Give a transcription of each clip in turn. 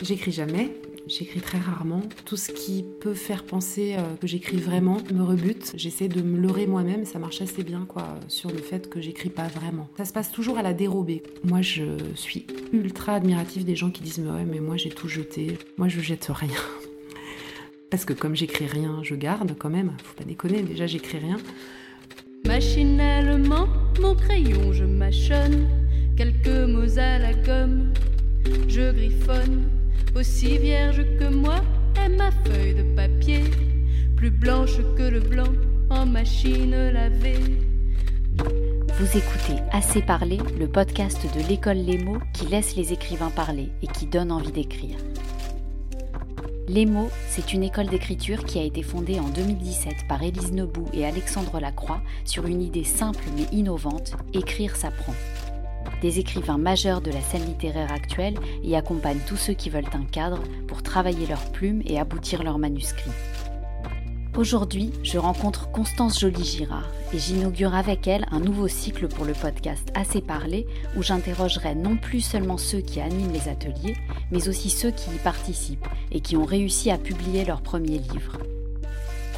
J'écris jamais, j'écris très rarement. Tout ce qui peut faire penser euh, que j'écris vraiment me rebute. J'essaie de me leurrer moi-même, ça marche assez bien quoi, sur le fait que j'écris pas vraiment. Ça se passe toujours à la dérobée. Moi je suis ultra admirative des gens qui disent mais ouais mais moi j'ai tout jeté. Moi je jette rien. Parce que comme j'écris rien, je garde quand même. Faut pas déconner, déjà j'écris rien. Machinalement, mon crayon je mâchonne quelques mots à la gomme. Je griffonne aussi vierge que moi est ma feuille de papier, plus blanche que le blanc en machine lavée. Vous écoutez Assez parler, le podcast de l'école Les mots qui laisse les écrivains parler et qui donne envie d'écrire. Les mots, c'est une école d'écriture qui a été fondée en 2017 par Élise Nebout et Alexandre Lacroix sur une idée simple mais innovante, écrire s'apprend. Des écrivains majeurs de la scène littéraire actuelle y accompagnent tous ceux qui veulent un cadre pour travailler leurs plumes et aboutir leurs manuscrits. Aujourd'hui, je rencontre Constance Joly-Girard et j'inaugure avec elle un nouveau cycle pour le podcast Assez parlé où j'interrogerai non plus seulement ceux qui animent les ateliers, mais aussi ceux qui y participent et qui ont réussi à publier leur premier livre.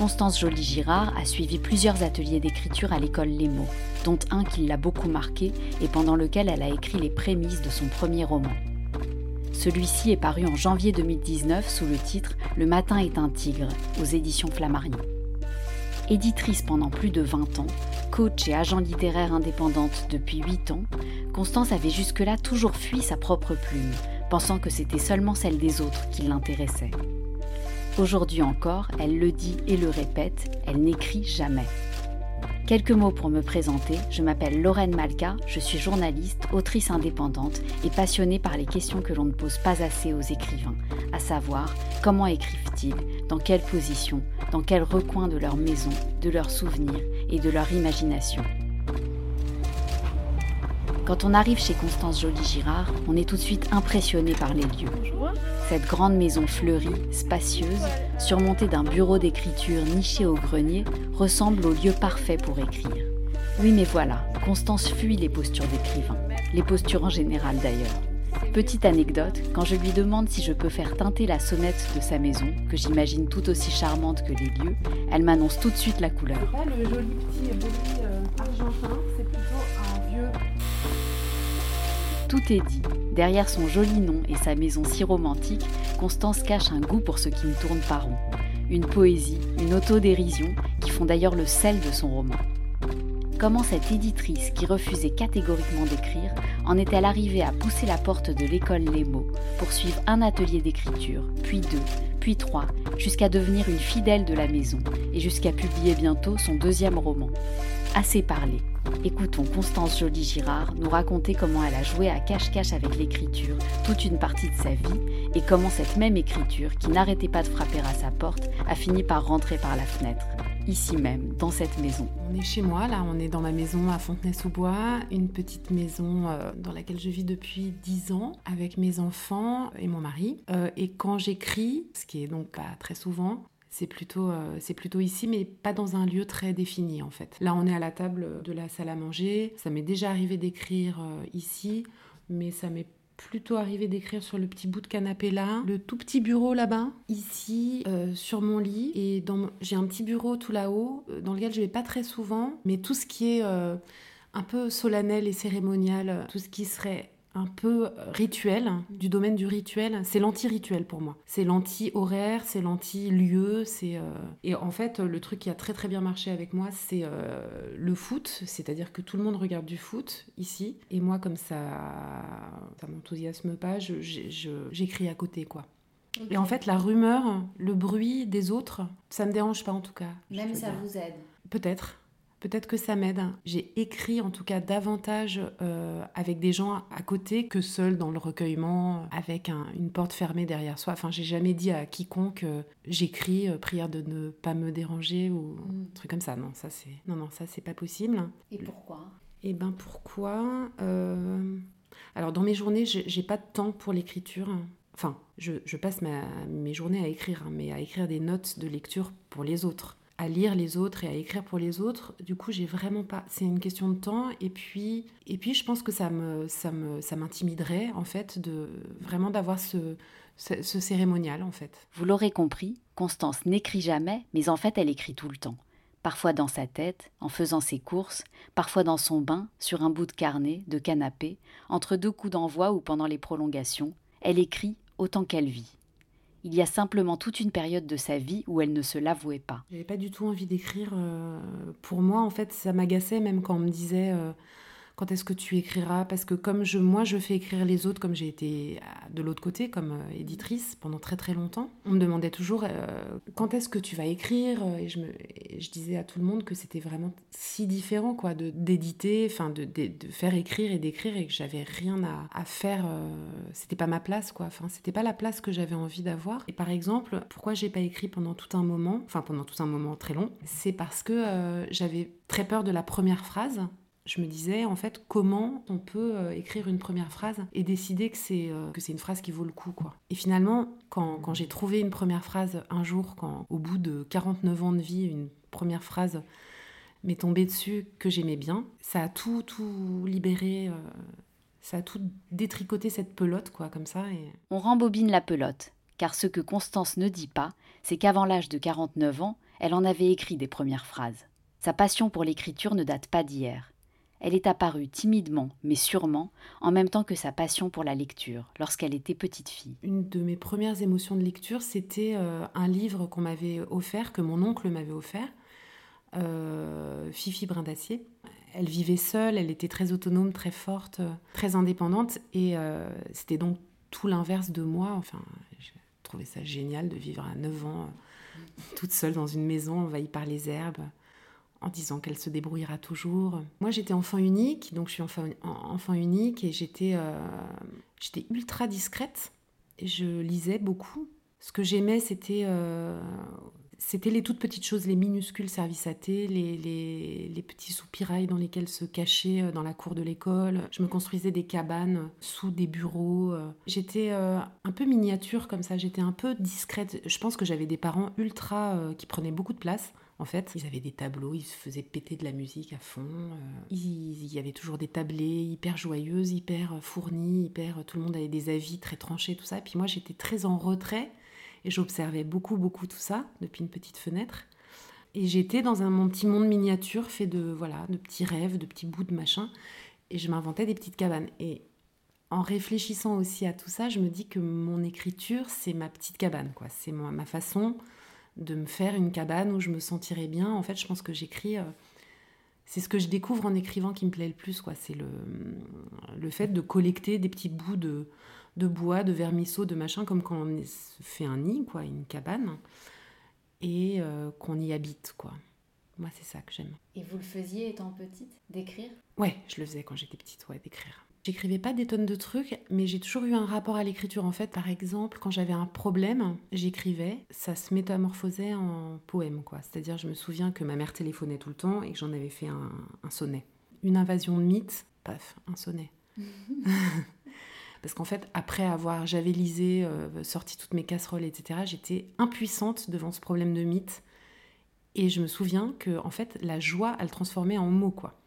Constance Joly-Girard a suivi plusieurs ateliers d'écriture à l'école Les Mots, dont un qui l'a beaucoup marqué et pendant lequel elle a écrit les prémices de son premier roman. Celui-ci est paru en janvier 2019 sous le titre Le matin est un tigre aux éditions Flammarion. Éditrice pendant plus de 20 ans, coach et agent littéraire indépendante depuis 8 ans, Constance avait jusque-là toujours fui sa propre plume, pensant que c'était seulement celle des autres qui l'intéressait. Aujourd'hui encore, elle le dit et le répète, elle n'écrit jamais. Quelques mots pour me présenter, je m'appelle Lorraine Malka, je suis journaliste, autrice indépendante et passionnée par les questions que l'on ne pose pas assez aux écrivains, à savoir comment écrivent-ils, dans quelle position, dans quel recoin de leur maison, de leurs souvenirs et de leur imagination. Quand on arrive chez Constance Joly-Girard, on est tout de suite impressionné par les lieux. Cette grande maison fleurie, spacieuse, surmontée d'un bureau d'écriture niché au grenier, ressemble au lieu parfait pour écrire. Oui mais voilà, Constance fuit les postures d'écrivain, les postures en général d'ailleurs. Petite anecdote, quand je lui demande si je peux faire teinter la sonnette de sa maison, que j'imagine tout aussi charmante que les lieux, elle m'annonce tout de suite la couleur. le joli petit euh, argentin, c'est plutôt un vieux tout est dit. Derrière son joli nom et sa maison si romantique, Constance cache un goût pour ce qui ne tourne pas rond. Une poésie, une autodérision qui font d'ailleurs le sel de son roman. Comment cette éditrice, qui refusait catégoriquement d'écrire, en est-elle arrivée à pousser la porte de l'école Les Mots, pour suivre un atelier d'écriture, puis deux, puis trois, jusqu'à devenir une fidèle de la maison, et jusqu'à publier bientôt son deuxième roman Assez parlé, Écoutons Constance Joly-Girard nous raconter comment elle a joué à cache-cache avec l'écriture toute une partie de sa vie et comment cette même écriture, qui n'arrêtait pas de frapper à sa porte, a fini par rentrer par la fenêtre, ici même, dans cette maison. On est chez moi, là, on est dans ma maison à Fontenay-sous-Bois, une petite maison euh, dans laquelle je vis depuis 10 ans avec mes enfants et mon mari. Euh, et quand j'écris, ce qui est donc pas très souvent, c'est plutôt, euh, c'est plutôt ici, mais pas dans un lieu très défini en fait. Là, on est à la table de la salle à manger. Ça m'est déjà arrivé d'écrire euh, ici, mais ça m'est plutôt arrivé d'écrire sur le petit bout de canapé là, le tout petit bureau là-bas, ici, euh, sur mon lit. Et j'ai un petit bureau tout là-haut, dans lequel je vais pas très souvent, mais tout ce qui est un peu solennel et cérémonial, tout ce qui serait un peu rituel, du domaine du rituel. C'est l'anti-rituel pour moi. C'est l'anti-horaire, c'est l'anti-lieu. C'est euh, Et en fait, le truc qui a très très bien marché avec moi, c'est euh, le foot. C'est-à-dire que tout le monde regarde du foot ici. Et moi, comme ça ça m'enthousiasme pas, j'écris à côté, quoi. Et en fait, la rumeur, le bruit des autres, ça me dérange pas en tout cas. Même ça vous aide Peut-être. Peut-être que ça m'aide. J'ai écrit en tout cas davantage euh, avec des gens à côté que seul dans le recueillement, avec une porte fermée derrière soi. Enfin, j'ai jamais dit à quiconque euh, j'écris euh, prière de ne pas me déranger ou mm. un truc comme ça. Non, ça c'est non non ça c'est pas possible. Et pourquoi? Eh ben pourquoi Alors dans mes journées, j'ai pas de temps pour l'écriture. Enfin, je, passe mes journées à écrire, hein, mais à écrire des notes de lecture pour les autres à lire les autres et à écrire pour les autres. Du coup, j'ai vraiment pas. C'est une question de temps. Et puis, et puis, je pense que ça me, ça me, ça m'intimiderait en fait de vraiment d'avoir ce, ce, ce cérémonial en fait. Vous l'aurez compris, Constance n'écrit jamais, mais en fait elle écrit tout le temps. Parfois dans sa tête, en faisant ses courses, parfois dans son bain, sur un bout de carnet, de canapé, entre deux coups d'envoi ou pendant les prolongations, elle écrit autant qu'elle vit. Il y a simplement toute une période de sa vie où elle ne se l'avouait pas. J'avais pas du tout envie d'écrire. euh, pour moi, en fait, ça m'agaçait même quand on me disait euh, quand est-ce que tu écriras? Parce que comme je, moi, je fais écrire les autres, comme j'ai été euh, de l'autre côté, comme euh, éditrice pendant très très longtemps, on me demandait toujours euh, quand est-ce que tu vas écrire? Et je, me, je disais à tout le monde que c'était vraiment si différent, quoi, de d'éditer, enfin, de, de, faire écrire et d'écrire, et que j'avais rien à, à faire. c'était pas ma place, quoi. Enfin, c'était pas la place que j'avais envie d'avoir. Et par exemple, pourquoi j'ai pas écrit pendant tout un moment, enfin pendant tout un moment très long, c'est parce que j'avais très peur de la première phrase je me disais en fait comment on peut euh, écrire une première phrase et décider que c'est euh, que c'est une phrase qui vaut le coup quoi. Et finalement quand, quand j'ai trouvé une première phrase un jour quand au bout de 49 ans de vie une première phrase m'est tombée dessus que j'aimais bien, ça a tout tout libéré euh, ça a tout détricoté cette pelote quoi comme ça et On rembobine la pelote, car ce que Constance ne dit pas, c'est qu'avant l'âge de 49 ans, elle en avait écrit des premières phrases. Sa passion pour l'écriture ne date pas d'hier. Elle est apparue timidement, mais sûrement, en même temps que sa passion pour la lecture, lorsqu'elle était petite fille. Une de mes premières émotions de lecture, c'était euh, un livre qu'on m'avait offert, que mon oncle m'avait offert, euh, Fifi Brin d'Acier. Elle vivait seule, elle était très autonome, très forte, très indépendante, et euh, c'était donc tout l'inverse de moi. Enfin, j'ai trouvé ça génial de vivre à 9 ans, toute seule dans une maison envahie par les herbes, en disant qu'elle se débrouillera toujours. Moi, j'étais enfant unique, donc je suis enfant, en- enfant unique, et j'étais euh, j'étais ultra discrète. Je lisais beaucoup. Ce que j'aimais, c'était euh, c'était les toutes petites choses, les minuscules services à thé, les, les, les petits soupirails dans lesquels se cacher euh, dans la cour de l'école. Je me construisais des cabanes sous des bureaux. J'étais un peu miniature comme ça, j'étais un peu discrète. Je pense que j'avais des parents ultra qui prenaient beaucoup de place. En fait, ils avaient des tableaux, ils se faisaient péter de la musique à fond. euh, il y avait toujours des tablés hyper joyeuses, hyper euh, fournies, hyper. Tout le monde avait des avis très tranchés, tout ça. Puis moi, j'étais très en retrait et j'observais beaucoup, beaucoup tout ça depuis une petite fenêtre. Et j'étais dans un mon petit monde miniature fait de voilà, de petits rêves, de petits bouts de machin. Et je m'inventais des petites cabanes. Et en réfléchissant aussi à tout ça, je me dis que mon écriture, c'est ma petite cabane, quoi. C'est ma façon de me faire une cabane où je me sentirais bien. En fait, je pense que j'écris. euh, c'est ce que je découvre en écrivant qui me plaît le plus, quoi. C'est le, le fait de collecter des petits bouts de, de bois, de vermisseau, de machin, comme quand on fait un nid, quoi, une cabane, et euh, qu'on y habite, quoi. Moi, c'est ça que j'aime. Et vous le faisiez étant petite, d'écrire? Ouais, je le faisais quand j'étais petite, ouais, d'écrire. J'écrivais pas des tonnes de trucs, mais j'ai toujours eu un rapport à l'écriture. En fait, par exemple, quand j'avais un problème, j'écrivais, ça se métamorphosait en poème, quoi. C'est-à-dire, je me souviens que ma mère téléphonait tout le temps et que j'en avais fait un, un sonnet. Une invasion de mythes, paf, un sonnet. Parce qu'en fait, après avoir javelisé, euh, sorti toutes mes casseroles, etc., j'étais impuissante devant ce problème de mythe. Et je me souviens que, en fait, la joie, elle transformait en mots, quoi.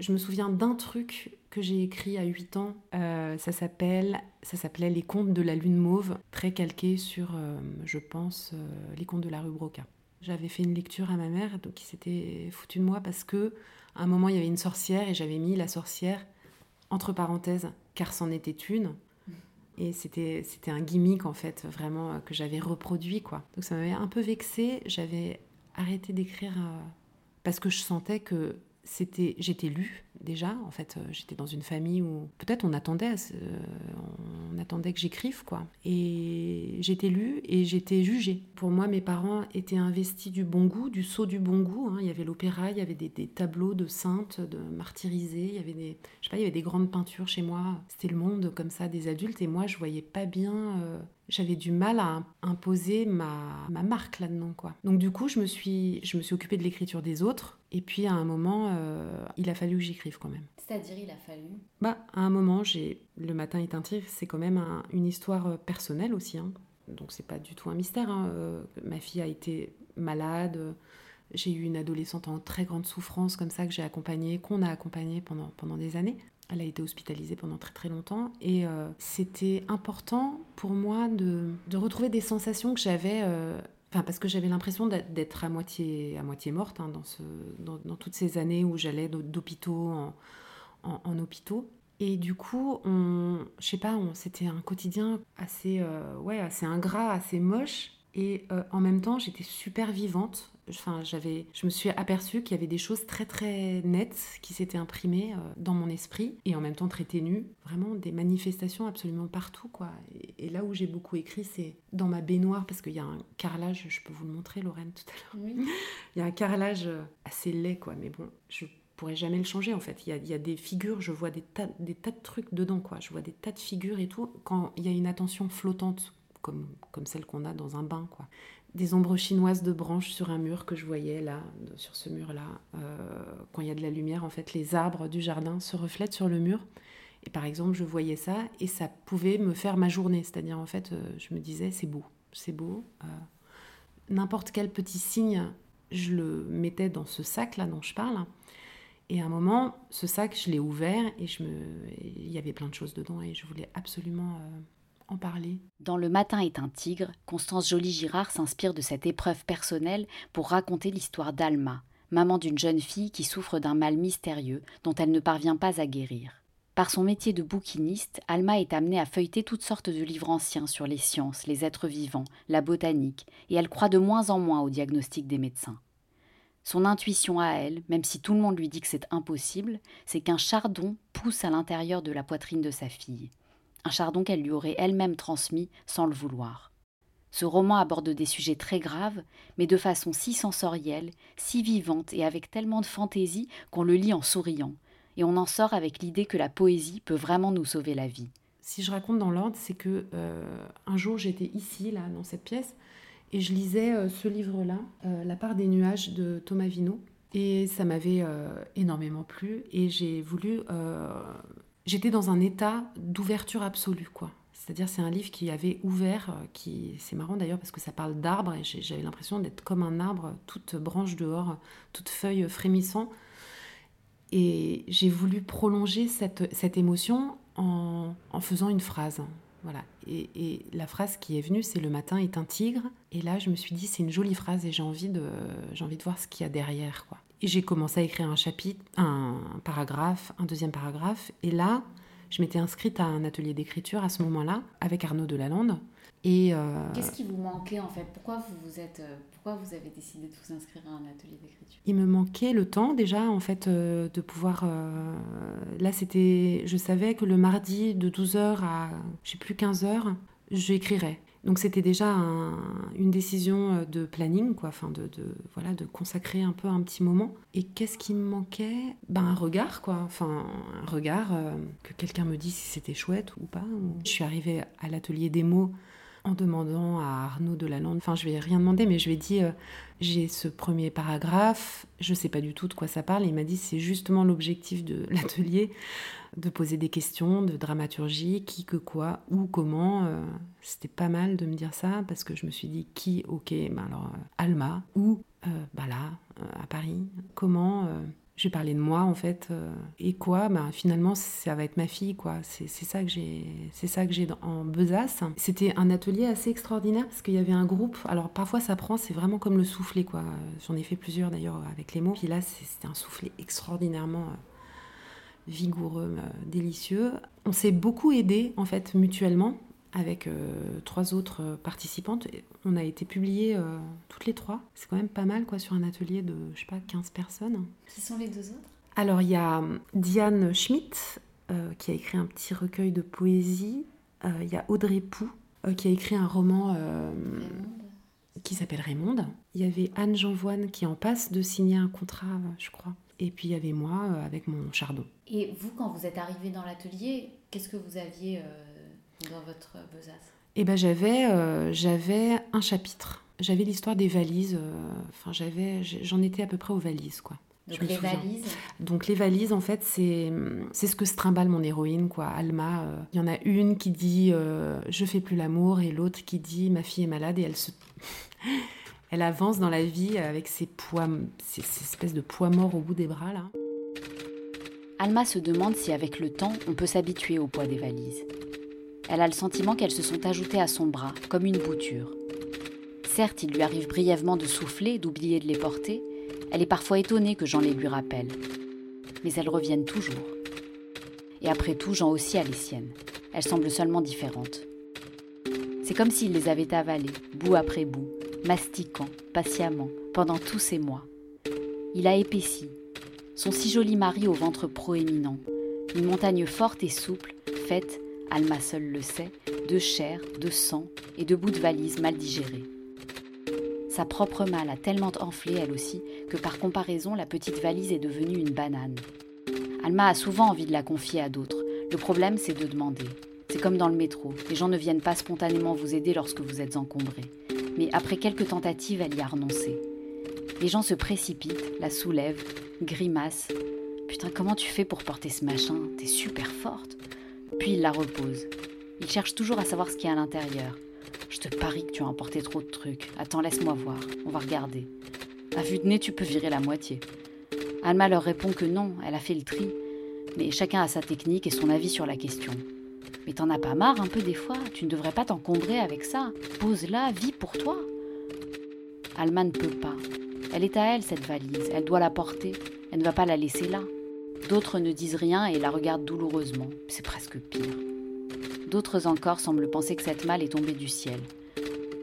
Je me souviens d'un truc que j'ai écrit à 8 ans. Euh, ça s'appelle, ça s'appelait Les contes de la lune mauve, très calqué sur, euh, je pense, euh, les contes de la rue Broca. J'avais fait une lecture à ma mère, donc il s'était foutu de moi parce que à un moment il y avait une sorcière et j'avais mis la sorcière entre parenthèses car c'en était une. Et c'était c'était un gimmick en fait vraiment que j'avais reproduit quoi. Donc ça m'avait un peu vexée. J'avais arrêté d'écrire parce que je sentais que c'était j'étais lue déjà en fait euh, j'étais dans une famille où peut-être on attendait on attendait que j'écrive quoi. Et j'étais lue et j'étais jugée. Pour moi mes parents étaient investis du bon goût du saut du bon goût hein. il y avait l'opéra il y avait des, des tableaux de saintes de martyrisées il y avait des je sais pas il y avait des grandes peintures chez moi. C'était le monde comme ça des adultes et moi je voyais pas bien euh, j'avais du mal à imposer ma, ma marque là-dedans quoi. Donc du coup, je me suis je me suis occupée de l'écriture des autres et puis à un moment euh, il a fallu que j'écrive quand même. C'est-à-dire, il a fallu? Bah à un moment, j'ai le matin est un tigre, c'est quand même un- une histoire euh, personnelle aussi hein. Donc c'est pas du tout un mystère hein. Euh, ma fille a été malade, j'ai eu une adolescente en très grande souffrance comme ça que j'ai accompagnée, qu'on a accompagnée pendant pendant des années. Elle a été hospitalisée pendant très très longtemps et euh, c'était important pour moi de, retrouver des sensations que j'avais. Euh, parce que j'avais l'impression d'être à moitié, à moitié morte hein, dans, toutes ces années où j'allais d'hôpitaux en, hôpitaux. Et du coup, on, je sais pas, c'était un quotidien assez, euh, ouais, assez ingrat, assez moche. Et en même temps, j'étais super vivante. Enfin, j'avais, je me suis aperçue qu'il y avait des choses très très nettes qui s'étaient imprimées euh, dans mon esprit et en même temps très ténues. Vraiment des manifestations absolument partout, quoi. Et, là où j'ai beaucoup écrit, c'est dans ma baignoire parce qu'il y a un carrelage. Je peux vous le montrer, Lorraine, tout à l'heure. Oui. Il y a un carrelage assez laid, quoi. Mais bon, je pourrais jamais le changer en fait. Il y a, il y a des figures, je vois des tas, des tas de trucs dedans, quoi. Je vois des tas de figures et tout. Quand il y a une attention flottante comme, comme celle qu'on a dans un bain, quoi. Des ombres chinoises de branches sur un mur que je voyais là, sur ce mur-là. Euh, quand il y a de la lumière, en fait, les arbres du jardin se reflètent sur le mur. Et par exemple, je voyais ça et ça pouvait me faire ma journée. C'est-à-dire, en fait, euh, je me disais, c'est beau, c'est beau. Euh, N'importe quel petit signe, je le mettais dans ce sac-là dont je parle. Et à un moment, ce sac, je l'ai ouvert et je me... il y avait plein de choses dedans et je voulais absolument Dans Le Matin est un tigre, Constance Joly-Girard s'inspire de cette épreuve personnelle pour raconter l'histoire d'Alma, maman d'une jeune fille qui souffre d'un mal mystérieux dont elle ne parvient pas à guérir. Par son métier de bouquiniste, Alma est amenée à feuilleter toutes sortes de livres anciens sur les sciences, les êtres vivants, la botanique, et elle croit de moins en moins au diagnostic des médecins. Son intuition à elle, même si tout le monde lui dit que c'est impossible, c'est qu'un chardon pousse à l'intérieur de la poitrine de sa fille un chardon qu'elle lui aurait elle-même transmis sans le vouloir. Ce roman aborde des sujets très graves, mais de façon si sensorielle, si vivante et avec tellement de fantaisie qu'on le lit en souriant, et on en sort avec l'idée que la poésie peut vraiment nous sauver la vie. Si je raconte dans l'ordre, c'est que euh, un jour j'étais ici, là, dans cette pièce, et je lisais euh, ce livre-là, euh, La part des nuages de Thomas Vino, et ça m'avait énormément plu, et j'ai voulu j'étais dans un état d'ouverture absolue, quoi. C'est-à-dire, c'est un livre qui avait ouvert, euh, qui c'est marrant d'ailleurs parce que ça parle d'arbre et j'avais l'impression d'être comme un arbre, toute branche dehors, toute feuille frémissant. Et j'ai voulu prolonger cette, cette émotion en, en, faisant une phrase. Voilà. Et, et, la phrase qui est venue, c'est Le matin est un tigre. Et là, je me suis dit, c'est une jolie phrase et j'ai envie, de, envie de voir ce qu'il y a derrière. Quoi. Et j'ai commencé à écrire un chapitre, un paragraphe, un deuxième paragraphe. Et là, je m'étais inscrite à un atelier d'écriture à ce moment-là avec Arnaud Delalande. Et euh, qu'est-ce qui vous manquait en fait? Pourquoi vous vous êtes, euh, pourquoi vous avez décidé de vous inscrire à un atelier d'écriture? Il me manquait le temps déjà en fait euh, de pouvoir. là, c'était, je savais que le mardi de 12h à, je sais plus 15h, j'écrirais. Donc c'était déjà une décision euh, de planning, quoi, enfin de, voilà, de consacrer un peu un petit moment. Et qu'est-ce qui me manquait? Ben un regard, quoi, enfin un regard, euh, que quelqu'un me dise si c'était chouette ou pas. Je suis arrivée à l'atelier des mots en demandant à Arnaud de Lalande, enfin je vais rien demander, mais je lui ai dit, euh, j'ai ce premier paragraphe, je sais pas du tout de quoi ça parle, il m'a dit c'est justement l'objectif de l'atelier, de poser des questions de dramaturgie, qui, que quoi, où, comment. Euh, c'était pas mal de me dire ça, parce que je me suis dit qui, ok, ben alors euh, Alma, où, bah là, à Paris, comment j'ai parlé de moi en fait euh, et quoi bah, finalement ça va être ma fille quoi. C'est ça que j'ai c'est ça que j'ai en besace. C'était un atelier assez extraordinaire parce qu'il y avait un groupe. Alors parfois ça prend c'est vraiment comme le soufflet quoi. J'en ai fait plusieurs d'ailleurs avec les mots. Puis là c'était un soufflet extraordinairement euh, vigoureux euh, délicieux on s'est beaucoup aidé en fait mutuellement avec euh, trois autres euh, participantes. On a été publiées euh, toutes les trois. C'est quand même pas mal quoi sur un atelier de, je sais pas, 15 personnes. Qui sont les deux autres? Alors il y a Diane Schmidt qui a écrit un petit recueil de poésie. Il y a Audrey Pou qui a écrit un roman qui s'appelle Raymond. Il y avait Anne Jeanvoine qui en passe de signer un contrat, je crois. Et puis il y avait moi avec mon chardon. Et vous, quand vous êtes arrivé dans l'atelier, qu'est-ce que vous aviez dans votre besace? Eh ben j'avais euh, j'avais un chapitre. J'avais l'histoire des valises. Euh, enfin j'avais j'en étais à peu près aux valises quoi. Donc les valises. Donc les valises, en fait, c'est c'est ce que se trimballe mon héroïne, quoi. Alma, euh. il y en a une qui dit je fais plus l'amour et l'autre qui dit ma fille est malade et elle se elle avance dans la vie avec ses poids, ces, ces espèces de poids morts au bout des bras là. Alma se demande si avec le temps on peut s'habituer au poids des valises. Elle a le sentiment qu'elles se sont ajoutées à son bras, comme une bouture. Certes, il lui arrive brièvement de souffler, d'oublier de les porter. Elle est parfois étonnée que Jean les lui rappelle. Mais elles reviennent toujours. Et après tout, Jean aussi a les siennes. Elles semblent seulement différentes. C'est comme s'il les avait avalées, bout après bout, mastiquant, patiemment, pendant tous ces mois. Il a épaissi. Son si joli mari au ventre proéminent. Une montagne forte et souple, faite, Alma seule le sait, de chair, de sang et de bouts de valise mal digérés. Sa propre malle a tellement enflé elle aussi que par comparaison la petite valise est devenue une banane. Alma a souvent envie de la confier à d'autres. Le problème c'est de demander. C'est comme dans le métro, les gens ne viennent pas spontanément vous aider lorsque vous êtes encombré. Mais après quelques tentatives, elle y a renoncé. Les gens se précipitent, la soulèvent, grimacent. Putain, comment tu fais pour porter ce machin? T'es super forte. Puis ils la reposent. Ils cherchent toujours à savoir ce qu'il y a à l'intérieur. Je te parie que tu as emporté trop de trucs. Attends, laisse-moi voir. On va regarder. À vue de nez, tu peux virer la moitié. Alma leur répond que non, elle a fait le tri. Mais chacun a sa technique et son avis sur la question. Mais t'en as pas marre un peu des fois Tu ne devrais pas t'encombrer avec ça. Pose-la, vis pour toi. Alma ne peut pas. Elle est à elle, cette valise. Elle doit la porter. Elle ne va pas la laisser là. D'autres ne disent rien et la regardent douloureusement. C'est presque pire. D'autres encore semblent penser que cette malle est tombée du ciel.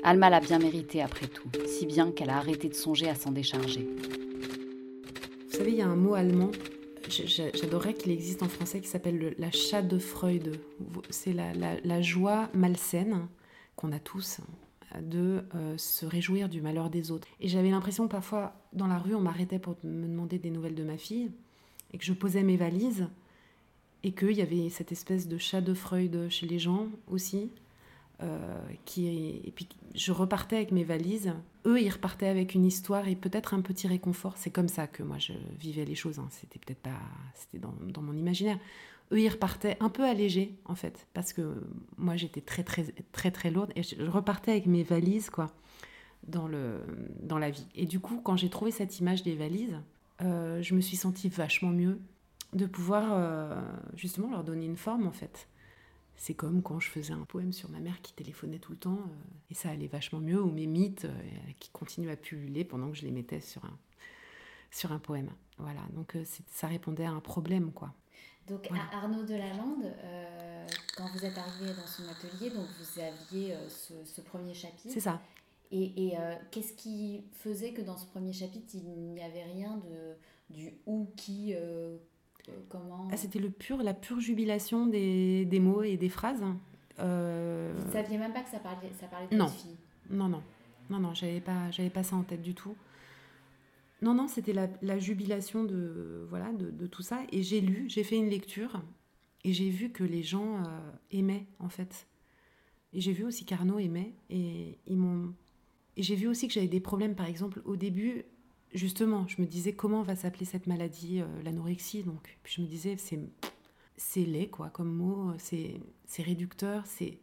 Alma l'a bien mérité après tout, si bien qu'elle a arrêté de songer à s'en décharger. Vous savez, il y a un mot allemand J'adorerais qu'il existe en français qui s'appelle la Schadenfreude. C'est la, joie malsaine qu'on a tous de euh, se réjouir du malheur des autres. Et j'avais l'impression parfois dans la rue, on m'arrêtait pour me demander des nouvelles de ma fille et que je posais mes valises et qu'il y avait cette espèce de Schadenfreude chez les gens aussi. Euh, qui et puis je repartais avec mes valises. Eux, ils repartaient avec une histoire et peut-être un petit réconfort. C'est comme ça que moi je vivais les choses. Hein. C'était peut-être pas, c'était dans, mon imaginaire. Eux, ils repartaient un peu allégés en fait, parce que moi j'étais très très très très lourde et je, repartais avec mes valises quoi dans le dans la vie. Et du coup, quand j'ai trouvé cette image des valises, euh, je me suis sentie vachement mieux de pouvoir euh, justement leur donner une forme en fait. C'est comme quand je faisais un poème sur ma mère qui téléphonait tout le temps, euh, et ça allait vachement mieux, ou mes mythes euh, qui continuent à pulluler pendant que je les mettais sur un, sur un poème. Voilà, donc euh, ça répondait à un problème, quoi. Donc Arnaud Delalande, euh, quand vous êtes arrivé dans son atelier, donc vous aviez ce, premier chapitre. C'est ça. Et, et qu'est-ce qui faisait que dans ce premier chapitre, il n'y avait rien de, du ou qui, Comment ah, C'était le pur, la pure jubilation des, des mots et des phrases. Euh... Vous ne saviez même pas que ça parlait, ça parlait de non. fille Non, non, non, non, j'avais pas, j'avais pas ça en tête du tout. Non, non, c'était la, la, jubilation de, voilà, de, de, tout ça. Et j'ai lu, j'ai fait une lecture et j'ai vu que les gens euh, aimaient, en fait. Et j'ai vu aussi qu'Arnaud aimait. Et ils m'ont. Et j'ai vu aussi que j'avais des problèmes, par exemple, au début, justement, je me disais comment va s'appeler cette maladie, euh, l'anorexie. Donc, puis je me disais, c'est, c'est laid, quoi, comme mot, c'est, c'est réducteur, c'est.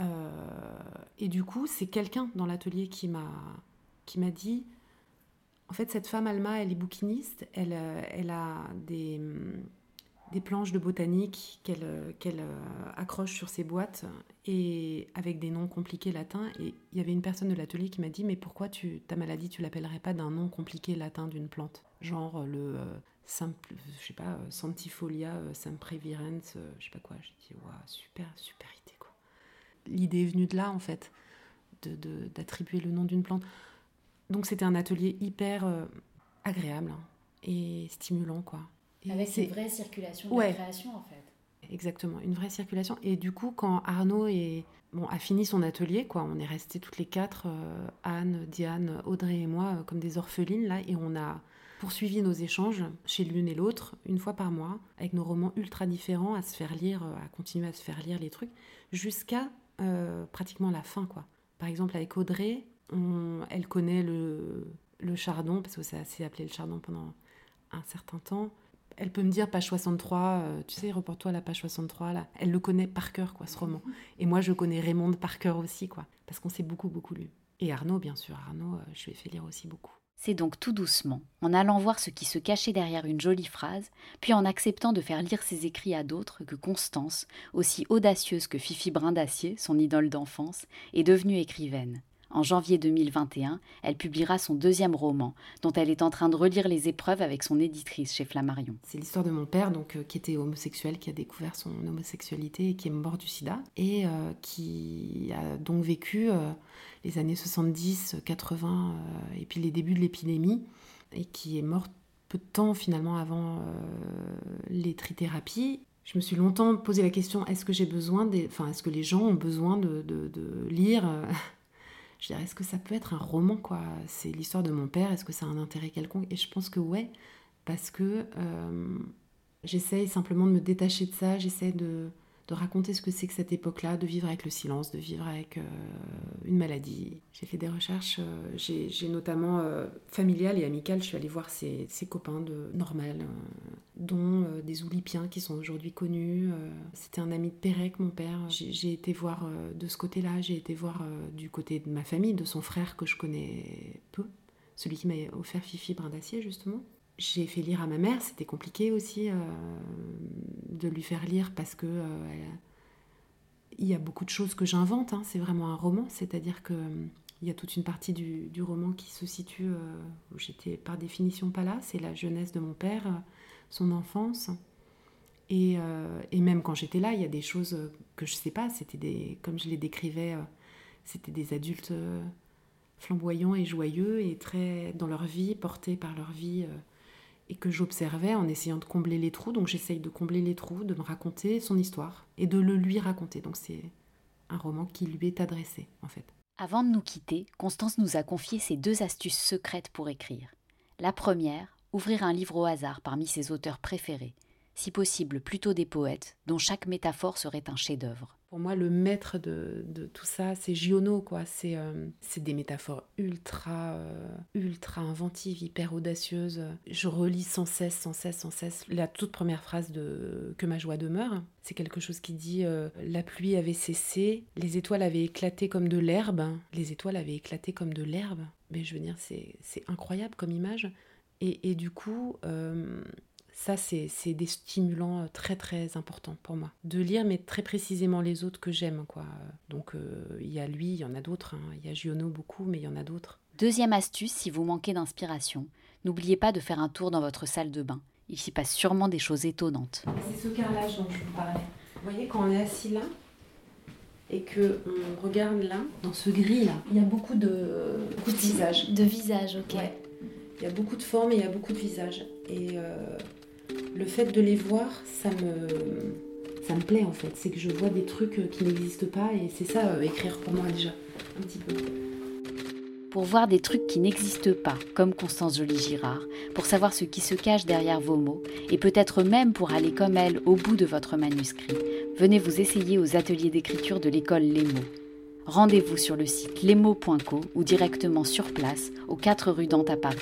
Euh, et du coup, c'est quelqu'un dans l'atelier qui m'a, qui m'a dit en fait, cette femme, Alma, elle est bouquiniste, elle, euh, elle a des des planches de botanique qu'elle euh, euh, accroche sur ses boîtes et avec des noms compliqués latins. Et il y avait une personne de l'atelier qui m'a dit Mais pourquoi tu, ta maladie, tu l'appellerais pas d'un nom compliqué latin d'une plante? Genre le. Euh, simple, je sais pas, Santifolia semprevirens, je sais pas quoi. J'ai dit, waouh, super, super idée, quoi. L'idée est venue de là, en fait, d'attribuer de, le nom d'une plante. Donc c'était un atelier hyper agréable hein, et stimulant, quoi. Avec une vraie circulation de création, en fait. Exactement, une vraie circulation. Et du coup, quand Arnaud est, bon, a fini son atelier, quoi, on est restés toutes les quatre, euh, Anne, Diane, Audrey et moi, euh, comme des orphelines, là, et on a poursuivi nos échanges chez l'une et l'autre, une fois par mois, avec nos romans ultra différents, à se faire lire, euh, à continuer à se faire lire les trucs, jusqu'à pratiquement la fin, quoi. Par exemple, avec Audrey, elle connaît le, le chardon, parce que ça s'est appelé le chardon pendant un certain temps elle peut me dire page 63, euh, tu sais, reporte-toi à la page 63, là. Elle le connaît par cœur, quoi, ce roman. Et moi, je connais Raymond par cœur aussi, quoi, parce qu'on s'est beaucoup, beaucoup lu. Et Arnaud, bien sûr, Arnaud, euh, je lui ai fait lire aussi beaucoup. C'est donc tout doucement, en allant voir ce qui se cachait derrière une jolie phrase, puis en acceptant de faire lire ses écrits à d'autres que Constance, aussi audacieuse que Fifi Brindacier, son idole d'enfance, est devenue écrivaine. En janvier 2021, elle publiera son deuxième roman, dont elle est en train de relire les épreuves avec son éditrice chez Flammarion. C'est l'histoire de mon père, donc euh, qui était homosexuel, qui a découvert son homosexualité et qui est mort du sida, et euh, qui a donc vécu euh, les années 70, 80 et puis les débuts de l'épidémie, et qui est mort peu de temps finalement avant les trithérapies. Je me suis longtemps posé la question est-ce que j'ai besoin des, enfin est-ce que les gens ont besoin de, de lire je dirais, est-ce que ça peut être un roman, quoi? C'est l'histoire de mon père, est-ce que ça a un intérêt quelconque? Et je pense que ouais, parce que euh, j'essaye simplement de me détacher de ça, j'essaie de, de raconter ce que c'est que cette époque-là, de vivre avec le silence, de vivre avec euh, une maladie. J'ai fait des recherches, euh, j'ai notamment euh, familiales et amicales, je suis allée voir ses, copains de normal, dont des oulipiens qui sont aujourd'hui connus. C'était un ami de Pérec, mon père. J'ai été voir de ce côté-là, j'ai été voir du côté de ma famille, de son frère que je connais peu, celui qui m'a offert Fifi Brin d'Acier justement j'ai fait lire à ma mère, c'était compliqué aussi euh, de lui faire lire parce que euh, il y a beaucoup de choses que j'invente. Hein. c'est vraiment un roman, c'est-à-dire que euh, il y a toute une partie du, roman qui se situe où j'étais par définition pas là. C'est la jeunesse de mon père, son enfance. Et, et même quand j'étais là, il y a des choses que je sais pas. C'était des, comme je les décrivais, c'était des adultes flamboyants et joyeux et très dans leur vie, portés par leur vie et que j'observais en essayant de combler les trous. Donc j'essaye de combler les trous, de me raconter son histoire et de le lui raconter. Donc c'est un roman qui lui est adressé en fait. Avant de nous quitter, Constance nous a confié ses deux astuces secrètes pour écrire. La première, ouvrir un livre au hasard parmi ses auteurs préférés, si possible plutôt des poètes, dont chaque métaphore serait un chef-d'œuvre. Pour moi, le maître de, tout ça, c'est Giono, quoi. C'est euh, des métaphores ultra, euh, ultra inventives, hyper audacieuses. Je relis sans cesse, sans cesse, sans cesse la toute première phrase de Que ma joie demeure. C'est quelque chose qui dit euh, La pluie avait cessé, les étoiles avaient éclaté comme de l'herbe. Les étoiles avaient éclaté comme de l'herbe. Mais je veux dire, c'est incroyable comme image. Et, et du coup, ça, c'est des stimulants euh, très très importants pour moi. De lire, mais très précisément les autres que j'aime. quoi. Donc euh, il y a lui, il y en a d'autres. Hein. Il y a Giono beaucoup, mais il y en a d'autres. Deuxième astuce, si vous manquez d'inspiration, n'oubliez pas de faire un tour dans votre salle de bain. Il s'y passe sûrement des choses étonnantes. C'est ce carrelage dont je vous parlais. Vous voyez, quand on est assis là, et que on regarde là, dans ce gris là, il y a beaucoup de, beaucoup de visages. De visages, ok. Il y a beaucoup de formes et il y a beaucoup de visages. Et euh, le fait de les voir, ça me, ça me plaît en fait. C'est que je vois des trucs qui n'existent pas et c'est ça euh, écrire pour moi déjà, un petit peu. Pour voir des trucs qui n'existent pas, comme Constance Joly-Girard, pour savoir ce qui se cache derrière vos mots, et peut-être même pour aller comme elle au bout de votre manuscrit, venez vous essayer aux ateliers d'écriture de l'école Les Mots. Rendez-vous sur le site lesmots.co ou directement sur place, aux 4 rue Dante à Paris.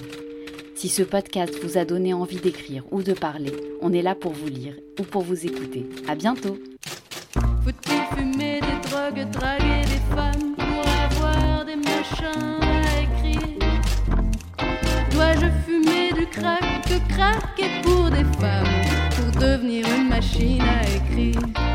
Si ce podcast vous a donné envie d'écrire ou de parler, on est là pour vous lire ou pour vous écouter. À bientôt. Faut-il fumer des drogues, draguer des femmes pour avoir des machins à écrire? Dois-je fumer du crack que craquer pour des femmes pour devenir une machine à écrire?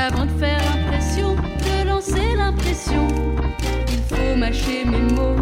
qu'avant de faire impression, de lancer l'impression, il faut mâcher mes mots.